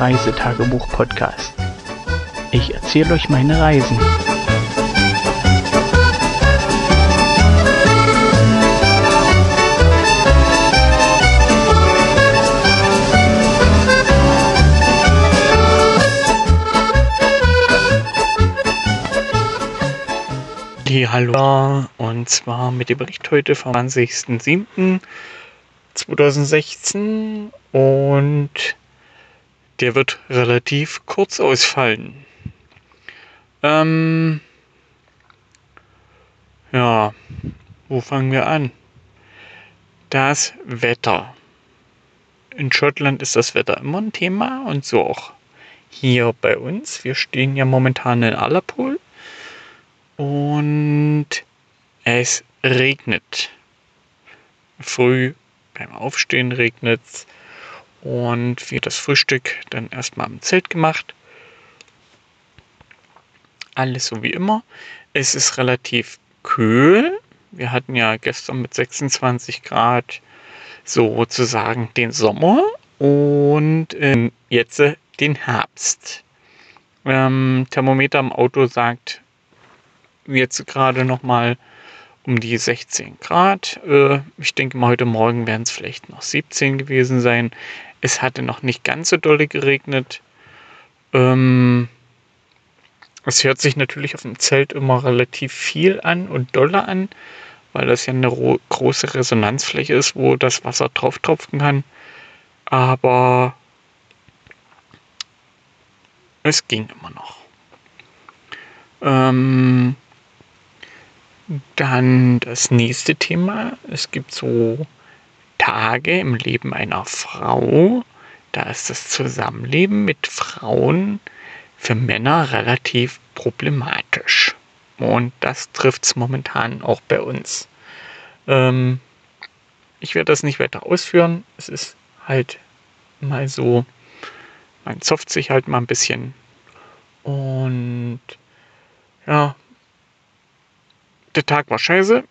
Reisetagebuch-Podcast. Ich erzähle euch meine Reisen. Die Hallo und zwar mit dem Bericht heute vom 20.07.2016 und der wird relativ kurz ausfallen. Ähm, ja, wo fangen wir an? Das Wetter. In Schottland ist das Wetter immer ein Thema und so auch hier bei uns. Wir stehen ja momentan in Allerpool und es regnet. Früh beim Aufstehen regnet es und wir das Frühstück dann erstmal im Zelt gemacht. Alles so wie immer. Es ist relativ kühl. Wir hatten ja gestern mit 26 Grad sozusagen den Sommer und äh, jetzt äh, den Herbst. Ähm, Thermometer im Auto sagt jetzt gerade noch mal um die 16 Grad. Äh, ich denke mal, heute Morgen werden es vielleicht noch 17 gewesen sein. Es hatte noch nicht ganz so dolle geregnet. Ähm, es hört sich natürlich auf dem Zelt immer relativ viel an und dolle an, weil das ja eine große Resonanzfläche ist, wo das Wasser drauf tropfen kann. Aber es ging immer noch. Ähm, dann das nächste Thema. Es gibt so Tage im Leben einer Frau. Da ist das Zusammenleben mit Frauen für Männer relativ problematisch. Und das trifft es momentan auch bei uns. Ähm, ich werde das nicht weiter ausführen. Es ist halt mal so, man zopft sich halt mal ein bisschen. Und ja, der Tag war scheiße,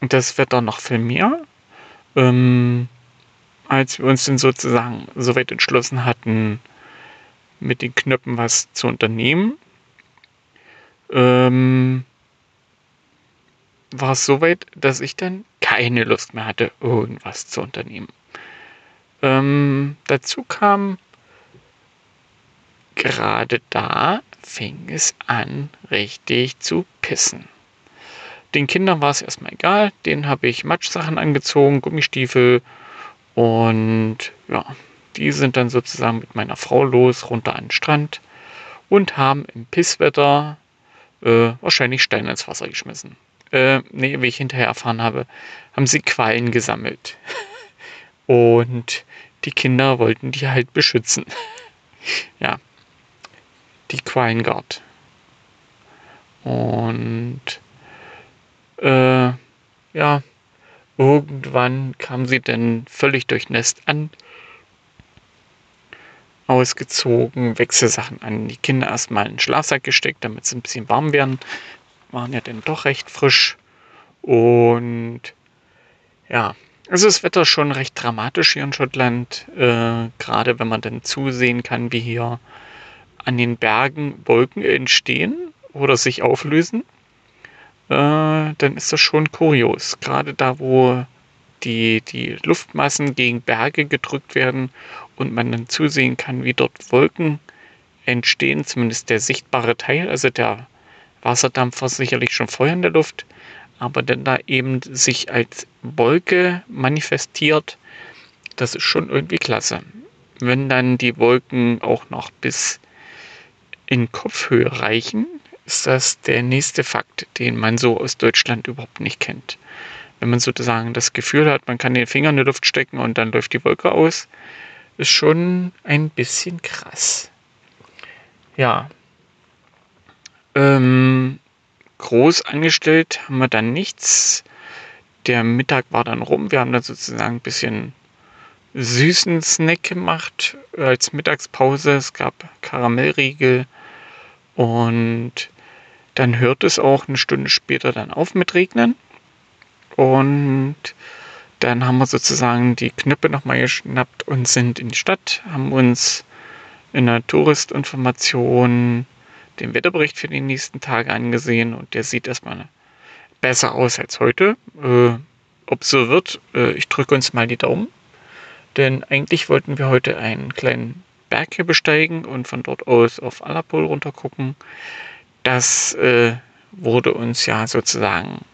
das Wetter noch viel mehr. Ähm, als wir uns dann sozusagen so weit entschlossen hatten, mit den Knöpfen was zu unternehmen, ähm, war es so weit, dass ich dann keine Lust mehr hatte, irgendwas zu unternehmen. Ähm, dazu kam, gerade da fing es an, richtig zu pissen. Den Kindern war es erstmal egal. Denen habe ich Matschsachen angezogen, Gummistiefel. Und ja, die sind dann sozusagen mit meiner Frau los, runter an den Strand und haben im Pisswetter äh, wahrscheinlich Steine ins Wasser geschmissen. Äh, nee, wie ich hinterher erfahren habe, haben sie Quallen gesammelt. und die Kinder wollten die halt beschützen. ja, die Quallengard. Und äh, ja, irgendwann kam sie dann völlig durchnässt an, ausgezogen, Wechselsachen an die Kinder erstmal in den Schlafsack gesteckt, damit sie ein bisschen warm werden. Waren ja dann doch recht frisch. Und ja, also das Wetter ist schon recht dramatisch hier in Schottland, äh, gerade wenn man dann zusehen kann, wie hier an den Bergen Wolken entstehen oder sich auflösen dann ist das schon kurios. Gerade da, wo die, die Luftmassen gegen Berge gedrückt werden und man dann zusehen kann, wie dort Wolken entstehen, zumindest der sichtbare Teil, also der Wasserdampf war sicherlich schon vorher in der Luft, aber dann da eben sich als Wolke manifestiert, das ist schon irgendwie klasse. Wenn dann die Wolken auch noch bis in Kopfhöhe reichen, ist das der nächste Fakt, den man so aus Deutschland überhaupt nicht kennt. Wenn man sozusagen das Gefühl hat, man kann den Finger in die Luft stecken und dann läuft die Wolke aus, ist schon ein bisschen krass. Ja. Ähm, groß angestellt haben wir dann nichts. Der Mittag war dann rum. Wir haben dann sozusagen ein bisschen süßen Snack gemacht als Mittagspause. Es gab Karamellriegel und dann hört es auch eine Stunde später dann auf mit Regnen. Und dann haben wir sozusagen die Knöpfe nochmal geschnappt und sind in die Stadt, haben uns in der Touristinformation den Wetterbericht für die nächsten Tage angesehen und der sieht erstmal besser aus als heute. Äh, ob so wird, äh, ich drücke uns mal die Daumen. Denn eigentlich wollten wir heute einen kleinen Berg hier besteigen und von dort aus auf Alapol runter gucken. Das äh, wurde uns ja sozusagen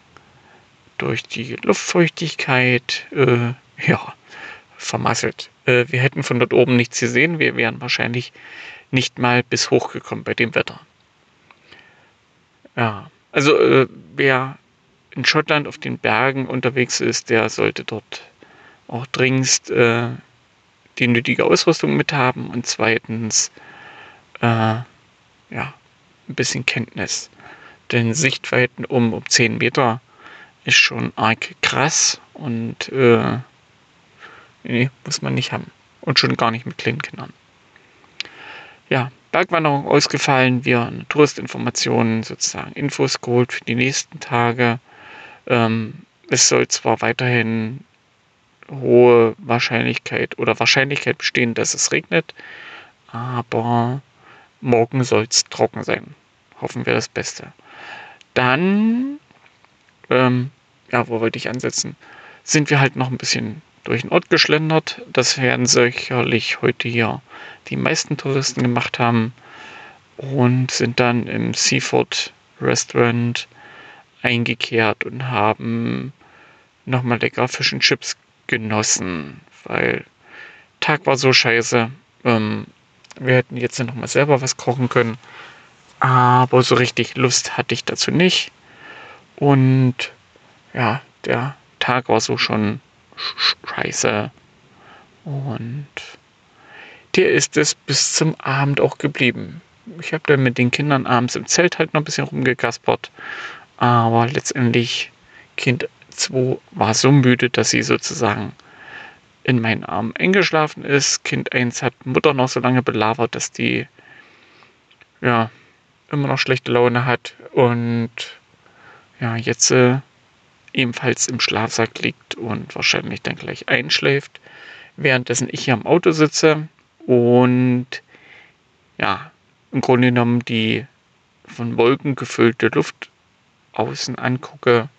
durch die Luftfeuchtigkeit äh, ja, vermasselt. Äh, wir hätten von dort oben nichts gesehen. Wir wären wahrscheinlich nicht mal bis hochgekommen bei dem Wetter. Ja, also äh, wer in Schottland auf den Bergen unterwegs ist, der sollte dort auch dringend äh, die nötige Ausrüstung mit haben und zweitens äh, ja, ein bisschen Kenntnis. Denn Sichtweiten um, um 10 Meter ist schon arg krass und äh, nee, muss man nicht haben. Und schon gar nicht mit kleinen Kindern. Ja, Bergwanderung ausgefallen, wir Touristinformationen, sozusagen Infos geholt für die nächsten Tage. Ähm, es soll zwar weiterhin hohe Wahrscheinlichkeit oder Wahrscheinlichkeit bestehen, dass es regnet, aber morgen soll es trocken sein. Hoffen wir das Beste. Dann, ähm, ja, wo wollte ich ansetzen? Sind wir halt noch ein bisschen durch den Ort geschlendert. Das werden sicherlich heute hier die meisten Touristen gemacht haben und sind dann im Seafood Restaurant eingekehrt und haben nochmal lecker Fisch und Chips genossen, weil Tag war so scheiße. Ähm, wir hätten jetzt nochmal selber was kochen können, aber so richtig Lust hatte ich dazu nicht. Und ja, der Tag war so schon scheiße. Und der ist es bis zum Abend auch geblieben. Ich habe dann mit den Kindern abends im Zelt halt noch ein bisschen rumgekaspert. Aber letztendlich, Kind 2 war so müde, dass sie sozusagen in meinen Armen eingeschlafen ist. Kind 1 hat Mutter noch so lange belabert, dass die ja immer noch schlechte Laune hat und ja, jetzt äh, ebenfalls im Schlafsack liegt und wahrscheinlich dann gleich einschläft, währenddessen ich hier am Auto sitze und ja, im Grunde genommen die von Wolken gefüllte Luft außen angucke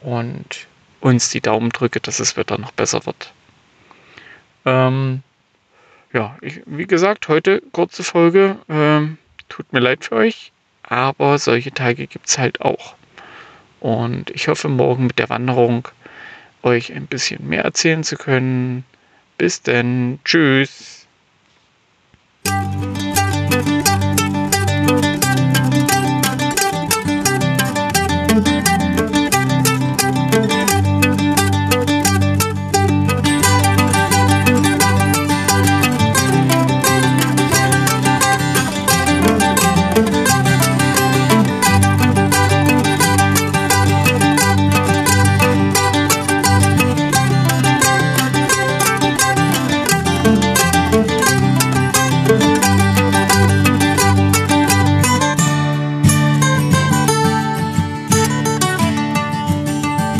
und uns die Daumen drücke, dass das Wetter noch besser wird. Ähm, ja, ich, wie gesagt, heute kurze Folge. Ähm, tut mir leid für euch, aber solche Tage gibt es halt auch. Und ich hoffe, morgen mit der Wanderung euch ein bisschen mehr erzählen zu können. Bis denn. Tschüss.